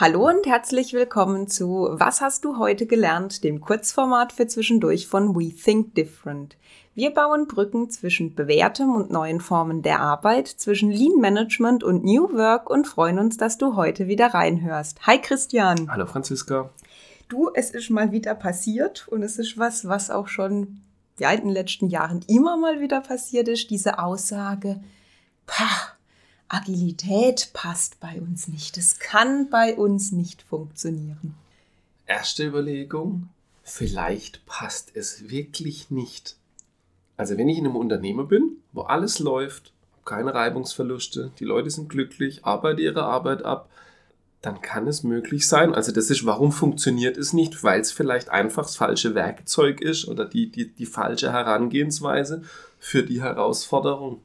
Hallo und herzlich willkommen zu Was hast du heute gelernt, dem Kurzformat für zwischendurch von We Think Different. Wir bauen Brücken zwischen bewährtem und neuen Formen der Arbeit, zwischen Lean Management und New Work und freuen uns, dass du heute wieder reinhörst. Hi Christian. Hallo Franziska. Du, es ist mal wieder passiert und es ist was, was auch schon ja, in den letzten Jahren immer mal wieder passiert ist, diese Aussage, pah, Agilität passt bei uns nicht. Es kann bei uns nicht funktionieren. Erste Überlegung, vielleicht passt es wirklich nicht. Also wenn ich in einem Unternehmen bin, wo alles läuft, keine Reibungsverluste, die Leute sind glücklich, arbeiten ihre Arbeit ab, dann kann es möglich sein. Also das ist, warum funktioniert es nicht? Weil es vielleicht einfach das falsche Werkzeug ist oder die, die, die falsche Herangehensweise für die Herausforderung.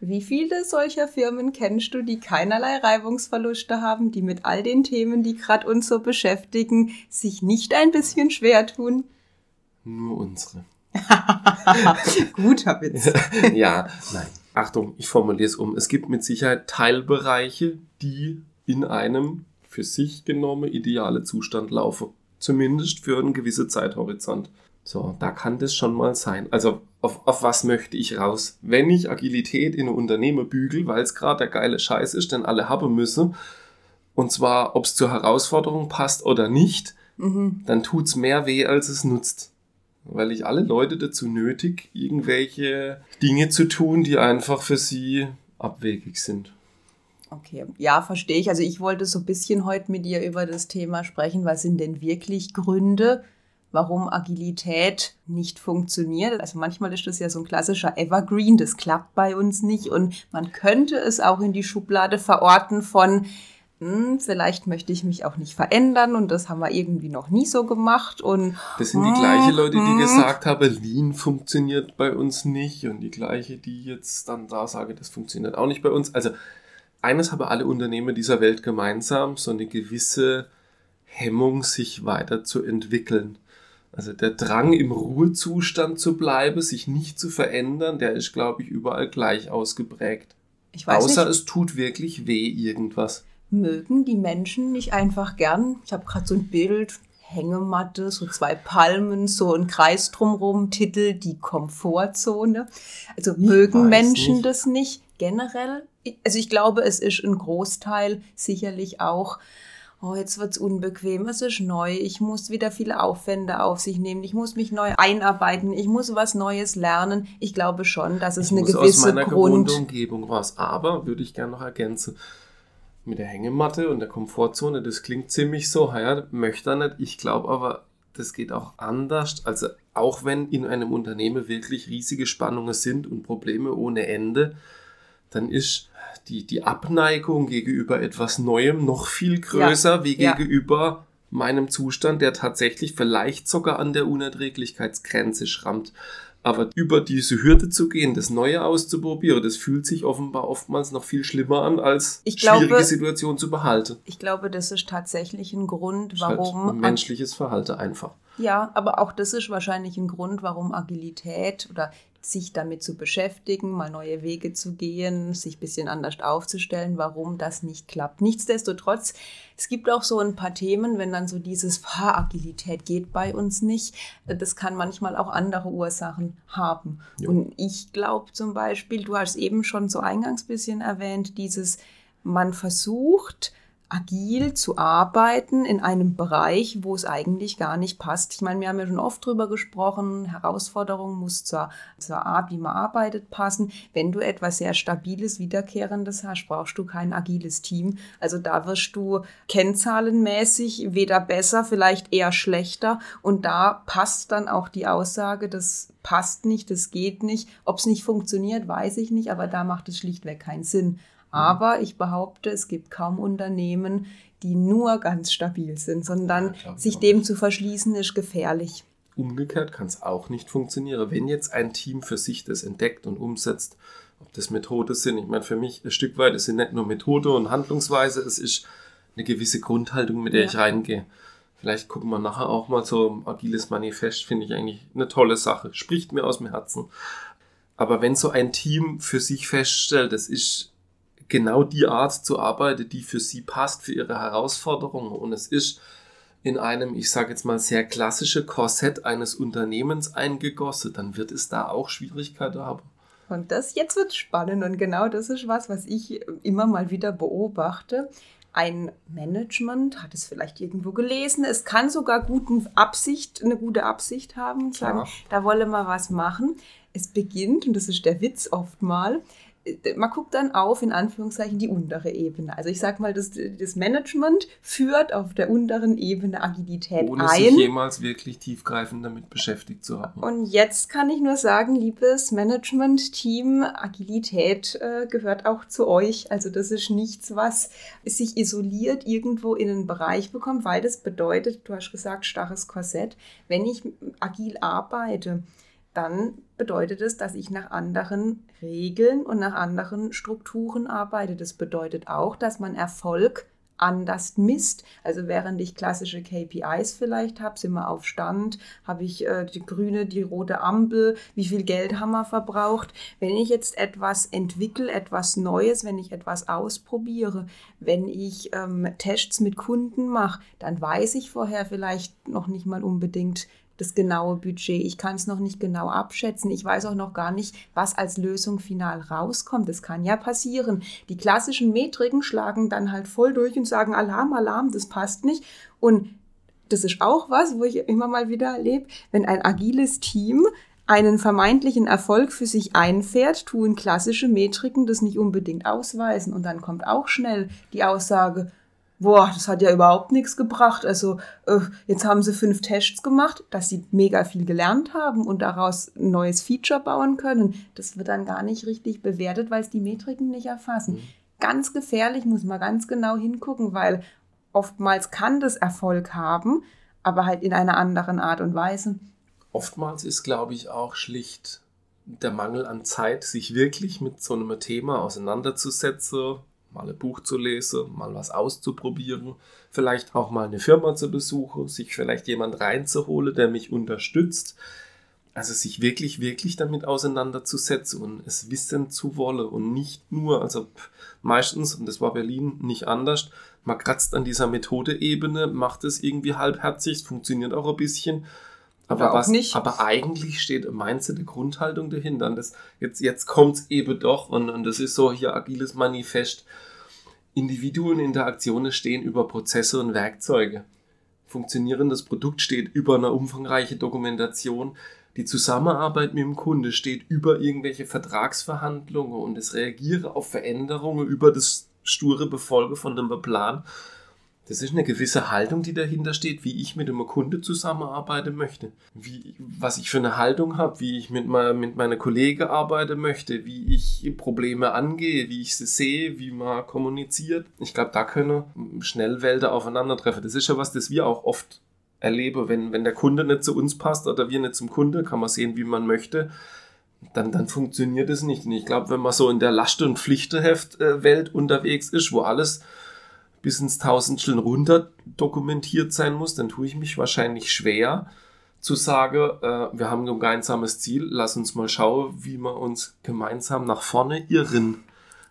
Wie viele solcher Firmen kennst du, die keinerlei Reibungsverluste haben, die mit all den Themen, die gerade uns so beschäftigen, sich nicht ein bisschen schwer tun? Nur unsere. Guter Witz. ja, nein. Achtung, ich formuliere es um. Es gibt mit Sicherheit Teilbereiche, die in einem für sich genommenen ideale Zustand laufen. Zumindest für einen gewissen Zeithorizont. So, da kann das schon mal sein. Also auf, auf was möchte ich raus? Wenn ich Agilität in einem Unternehmen bügel, weil es gerade der geile Scheiß ist, den alle haben müssen, und zwar, ob es zur Herausforderung passt oder nicht, mhm. dann tut's mehr weh, als es nutzt. Weil ich alle Leute dazu nötig, irgendwelche Dinge zu tun, die einfach für sie abwegig sind. Okay, ja, verstehe ich. Also ich wollte so ein bisschen heute mit dir über das Thema sprechen. Was sind denn wirklich Gründe, warum Agilität nicht funktioniert. Also manchmal ist das ja so ein klassischer Evergreen, das klappt bei uns nicht und man könnte es auch in die Schublade verorten von, hm, vielleicht möchte ich mich auch nicht verändern und das haben wir irgendwie noch nie so gemacht und das sind die hm, gleichen Leute, die hm. gesagt haben, Lean funktioniert bei uns nicht und die gleiche, die jetzt dann da sagen, das funktioniert auch nicht bei uns. Also eines haben alle Unternehmen dieser Welt gemeinsam, so eine gewisse Hemmung, sich weiterzuentwickeln. Also der Drang im Ruhezustand zu bleiben, sich nicht zu verändern, der ist, glaube ich, überall gleich ausgeprägt. Ich weiß Außer nicht. es tut wirklich weh irgendwas. Mögen die Menschen nicht einfach gern? Ich habe gerade so ein Bild, Hängematte, so zwei Palmen, so ein Kreis drumherum, Titel die Komfortzone. Also mögen Menschen nicht. das nicht generell? Also ich glaube, es ist ein Großteil sicherlich auch oh, jetzt wird's unbequem, es ist neu, ich muss wieder viele Aufwände auf sich nehmen, ich muss mich neu einarbeiten, ich muss was Neues lernen. Ich glaube schon, dass es ich eine muss gewisse aus meiner Grund... Umgebung was. Aber, würde ich gerne noch ergänzen, mit der Hängematte und der Komfortzone, das klingt ziemlich so, ja, möchte er nicht. Ich glaube aber, das geht auch anders. Also auch wenn in einem Unternehmen wirklich riesige Spannungen sind und Probleme ohne Ende, dann ist die, die Abneigung gegenüber etwas Neuem noch viel größer ja, wie gegenüber meinem Zustand, der tatsächlich vielleicht sogar an der Unerträglichkeitsgrenze schrammt. Aber über diese Hürde zu gehen, das Neue auszuprobieren, das fühlt sich offenbar oftmals noch viel schlimmer an, als ich schwierige Situationen zu behalten. Ich glaube, das ist tatsächlich ein Grund, warum. Halt ein menschliches Verhalten einfach. Ja, aber auch das ist wahrscheinlich ein Grund, warum Agilität oder sich damit zu beschäftigen, mal neue Wege zu gehen, sich ein bisschen anders aufzustellen, warum das nicht klappt. Nichtsdestotrotz, es gibt auch so ein paar Themen, wenn dann so dieses Agilität geht bei uns nicht, das kann manchmal auch andere Ursachen haben. Ja. Und ich glaube zum Beispiel, du hast eben schon so eingangs bisschen erwähnt, dieses man versucht, agil zu arbeiten in einem Bereich, wo es eigentlich gar nicht passt. Ich meine, wir haben ja schon oft drüber gesprochen, Herausforderungen muss zur, zur Art, wie man arbeitet, passen. Wenn du etwas sehr Stabiles, Wiederkehrendes hast, brauchst du kein agiles Team. Also da wirst du kennzahlenmäßig weder besser, vielleicht eher schlechter. Und da passt dann auch die Aussage, das passt nicht, das geht nicht. Ob es nicht funktioniert, weiß ich nicht, aber da macht es schlichtweg keinen Sinn. Aber ich behaupte, es gibt kaum Unternehmen, die nur ganz stabil sind, sondern ja, sich dem zu verschließen ist gefährlich. Umgekehrt kann es auch nicht funktionieren. Wenn jetzt ein Team für sich das entdeckt und umsetzt, ob das Methoden sind, ich meine, für mich ein Stück weit, es sind nicht nur Methode und Handlungsweise, es ist eine gewisse Grundhaltung, mit der ja. ich reingehe. Vielleicht gucken wir nachher auch mal so ein agiles Manifest, finde ich eigentlich eine tolle Sache. Spricht mir aus dem Herzen. Aber wenn so ein Team für sich feststellt, das ist genau die Art zu arbeiten, die für sie passt, für ihre Herausforderungen. Und es ist in einem, ich sage jetzt mal, sehr klassische Korsett eines Unternehmens eingegossen, dann wird es da auch Schwierigkeiten haben. Und das jetzt wird spannend und genau das ist was, was ich immer mal wieder beobachte. Ein Management hat es vielleicht irgendwo gelesen. Es kann sogar guten Absicht, eine gute Absicht haben und sagen, ja. da wollen wir was machen. Es beginnt, und das ist der Witz oft mal, man guckt dann auf, in Anführungszeichen, die untere Ebene. Also ich sage mal, das, das Management führt auf der unteren Ebene Agilität Ohne ein. Ohne sich jemals wirklich tiefgreifend damit beschäftigt zu haben. Und jetzt kann ich nur sagen, liebes Management-Team, Agilität äh, gehört auch zu euch. Also das ist nichts, was sich isoliert irgendwo in einen Bereich bekommt, weil das bedeutet, du hast gesagt, starres Korsett, wenn ich agil arbeite, dann bedeutet es, dass ich nach anderen Regeln und nach anderen Strukturen arbeite. Das bedeutet auch, dass man Erfolg anders misst. Also während ich klassische KPIs vielleicht habe, sind wir auf Stand, habe ich äh, die grüne, die rote Ampel, wie viel Geld haben wir verbraucht. Wenn ich jetzt etwas entwickle, etwas Neues, wenn ich etwas ausprobiere, wenn ich ähm, Tests mit Kunden mache, dann weiß ich vorher vielleicht noch nicht mal unbedingt, das genaue Budget. Ich kann es noch nicht genau abschätzen. Ich weiß auch noch gar nicht, was als Lösung final rauskommt. Das kann ja passieren. Die klassischen Metriken schlagen dann halt voll durch und sagen Alarm, Alarm, das passt nicht. Und das ist auch was, wo ich immer mal wieder erlebe, wenn ein agiles Team einen vermeintlichen Erfolg für sich einfährt, tun klassische Metriken das nicht unbedingt ausweisen. Und dann kommt auch schnell die Aussage, boah, das hat ja überhaupt nichts gebracht. Also äh, jetzt haben sie fünf Tests gemacht, dass sie mega viel gelernt haben und daraus ein neues Feature bauen können. Das wird dann gar nicht richtig bewertet, weil es die Metriken nicht erfassen. Mhm. Ganz gefährlich, muss man ganz genau hingucken, weil oftmals kann das Erfolg haben, aber halt in einer anderen Art und Weise. Oftmals ist, glaube ich, auch schlicht der Mangel an Zeit, sich wirklich mit so einem Thema auseinanderzusetzen, mal ein Buch zu lesen, mal was auszuprobieren, vielleicht auch mal eine Firma zu besuchen, sich vielleicht jemand reinzuholen, der mich unterstützt. Also sich wirklich, wirklich damit auseinanderzusetzen und es wissen zu wollen und nicht nur, also meistens, und das war Berlin nicht anders, man kratzt an dieser Methodeebene, macht es irgendwie halbherzig, funktioniert auch ein bisschen, aber, was, nicht. aber eigentlich steht meinst du die Grundhaltung dahinter. Das, jetzt jetzt kommt es eben doch und, und das ist so hier agiles Manifest. Individuen, Interaktionen stehen über Prozesse und Werkzeuge. Funktionierendes Produkt steht über eine umfangreiche Dokumentation. Die Zusammenarbeit mit dem Kunde steht über irgendwelche Vertragsverhandlungen und das Reagieren auf Veränderungen über das sture Befolge von einem Plan das ist eine gewisse Haltung, die dahinter steht, wie ich mit einem Kunde zusammenarbeiten möchte. Wie, was ich für eine Haltung habe, wie ich mit, mein, mit meiner Kollegen arbeiten möchte, wie ich Probleme angehe, wie ich sie sehe, wie man kommuniziert. Ich glaube, da können schnell Welten aufeinandertreffen. Das ist ja was, das wir auch oft erleben. Wenn, wenn der Kunde nicht zu uns passt oder wir nicht zum Kunde, kann man sehen, wie man möchte. Dann, dann funktioniert es nicht. Und ich glaube, wenn man so in der Last- und Pflichteheft-Welt unterwegs ist, wo alles bis ins Tausendstel runter dokumentiert sein muss, dann tue ich mich wahrscheinlich schwer zu sagen, äh, wir haben ein gemeinsames Ziel, lass uns mal schauen, wie wir uns gemeinsam nach vorne irren.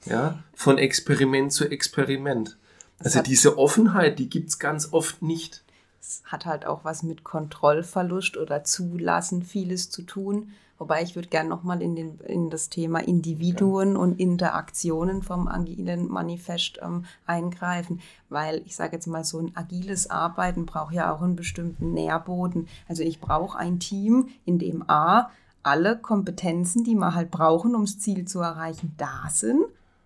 Ja, von Experiment zu Experiment. Also diese Offenheit, die gibt es ganz oft nicht. Es hat halt auch was mit Kontrollverlust oder Zulassen, vieles zu tun. Wobei ich würde gerne nochmal in, in das Thema Individuen ja. und Interaktionen vom agilen Manifest ähm, eingreifen, weil ich sage jetzt mal, so ein agiles Arbeiten braucht ja auch einen bestimmten Nährboden. Also ich brauche ein Team, in dem A, alle Kompetenzen, die wir halt brauchen, um das Ziel zu erreichen, da sind.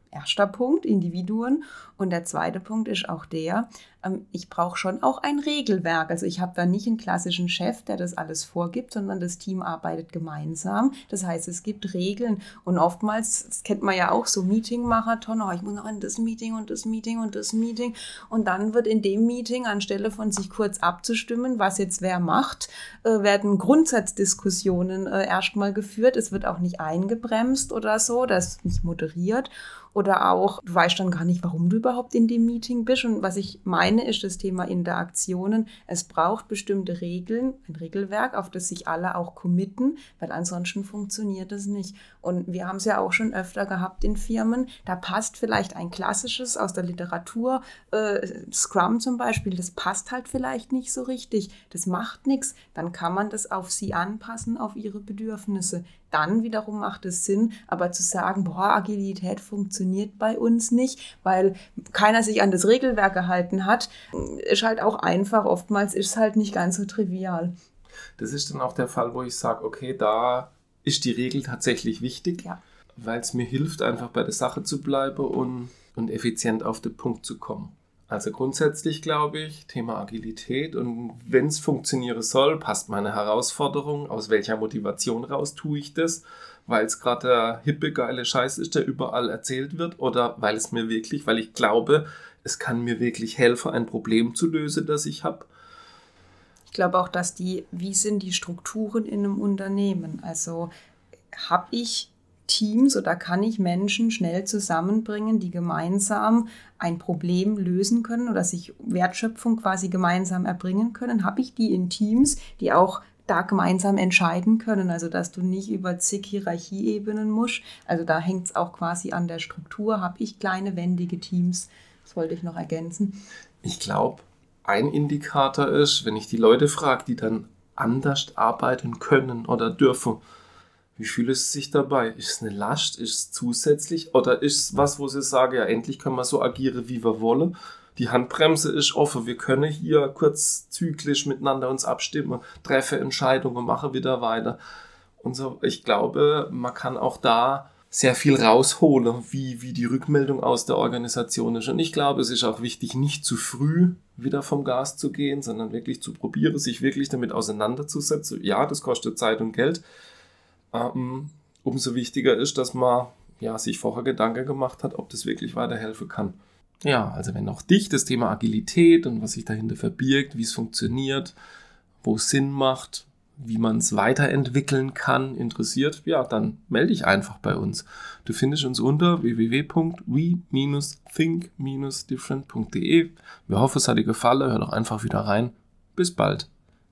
Erster Punkt, Individuen. Und der zweite Punkt ist auch der, ähm, ich brauche schon auch ein Regelwerk. Also ich habe da nicht einen klassischen Chef, der das alles vorgibt, sondern das Team arbeitet gemeinsam. Das heißt, es gibt Regeln. Und oftmals, das kennt man ja auch, so Meeting-Marathon, oh, ich muss noch in das Meeting und das Meeting und das Meeting. Und dann wird in dem Meeting, anstelle von sich kurz abzustimmen, was jetzt wer macht, äh, werden Grundsatzdiskussionen äh, erstmal geführt. Es wird auch nicht eingebremst oder so, das ist nicht moderiert. Oder auch, du weißt dann gar nicht, warum du über überhaupt in dem Meeting bist. Und was ich meine, ist das Thema Interaktionen. Es braucht bestimmte Regeln, ein Regelwerk, auf das sich alle auch committen, weil ansonsten funktioniert es nicht. Und wir haben es ja auch schon öfter gehabt in Firmen. Da passt vielleicht ein klassisches aus der Literatur, äh, Scrum zum Beispiel, das passt halt vielleicht nicht so richtig. Das macht nichts. Dann kann man das auf sie anpassen, auf ihre Bedürfnisse dann wiederum macht es Sinn, aber zu sagen, boah, Agilität funktioniert bei uns nicht, weil keiner sich an das Regelwerk gehalten hat, ist halt auch einfach. Oftmals ist es halt nicht ganz so trivial. Das ist dann auch der Fall, wo ich sage, okay, da ist die Regel tatsächlich wichtig, ja. weil es mir hilft, einfach bei der Sache zu bleiben und, und effizient auf den Punkt zu kommen. Also grundsätzlich glaube ich, Thema Agilität und wenn es funktionieren soll, passt meine Herausforderung, aus welcher Motivation raus tue ich das, weil es gerade der hippe, geile Scheiß ist, der überall erzählt wird oder weil es mir wirklich, weil ich glaube, es kann mir wirklich helfen, ein Problem zu lösen, das ich habe. Ich glaube auch, dass die, wie sind die Strukturen in einem Unternehmen? Also habe ich Teams oder kann ich Menschen schnell zusammenbringen, die gemeinsam ein Problem lösen können oder sich Wertschöpfung quasi gemeinsam erbringen können? Habe ich die in Teams, die auch da gemeinsam entscheiden können, also dass du nicht über zig Hierarchieebenen musst. Also da hängt es auch quasi an der Struktur. Habe ich kleine, wendige Teams? Das wollte ich noch ergänzen. Ich glaube, ein Indikator ist, wenn ich die Leute frage, die dann anders arbeiten können oder dürfen, wie fühlt es sich dabei? Ist es eine Last? Ist es zusätzlich? Oder ist es was, wo sie sagen, ja, endlich können wir so agieren, wie wir wollen? Die Handbremse ist offen. Wir können hier kurzzyklisch miteinander uns abstimmen, treffen Entscheidungen, machen wieder weiter. Und so, ich glaube, man kann auch da sehr viel rausholen, wie, wie die Rückmeldung aus der Organisation ist. Und ich glaube, es ist auch wichtig, nicht zu früh wieder vom Gas zu gehen, sondern wirklich zu probieren, sich wirklich damit auseinanderzusetzen. Ja, das kostet Zeit und Geld, ähm, umso wichtiger ist, dass man ja, sich vorher Gedanken gemacht hat, ob das wirklich weiterhelfen kann. Ja, also wenn auch dich das Thema Agilität und was sich dahinter verbirgt, wie es funktioniert, wo es Sinn macht, wie man es weiterentwickeln kann, interessiert, ja, dann melde dich einfach bei uns. Du findest uns unter www.we-think-different.de. Wir hoffen, es hat dir gefallen. Hör doch einfach wieder rein. Bis bald.